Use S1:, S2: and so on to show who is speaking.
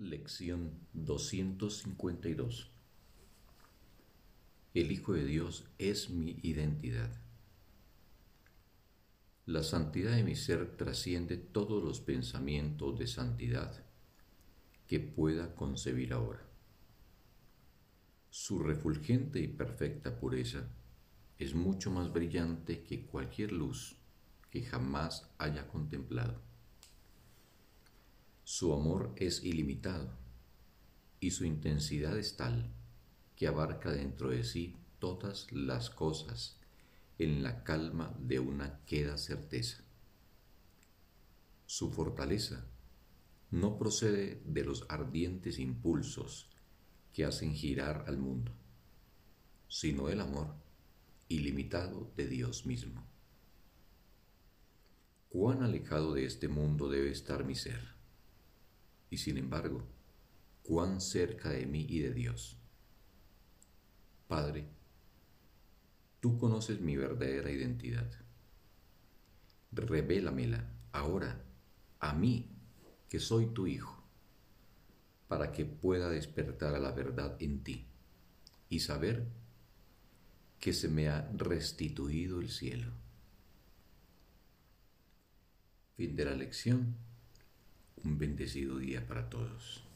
S1: Lección 252 El Hijo de Dios es mi identidad. La santidad de mi ser trasciende todos los pensamientos de santidad que pueda concebir ahora. Su refulgente y perfecta pureza es mucho más brillante que cualquier luz que jamás haya contemplado su amor es ilimitado y su intensidad es tal que abarca dentro de sí todas las cosas en la calma de una queda certeza. Su fortaleza no procede de los ardientes impulsos que hacen girar al mundo, sino el amor ilimitado de Dios mismo. Cuán alejado de este mundo debe estar mi ser y sin embargo, cuán cerca de mí y de Dios. Padre, tú conoces mi verdadera identidad. Revélamela ahora a mí, que soy tu Hijo, para que pueda despertar a la verdad en ti y saber que se me ha restituido el cielo. Fin de la lección un bendecido día para todos.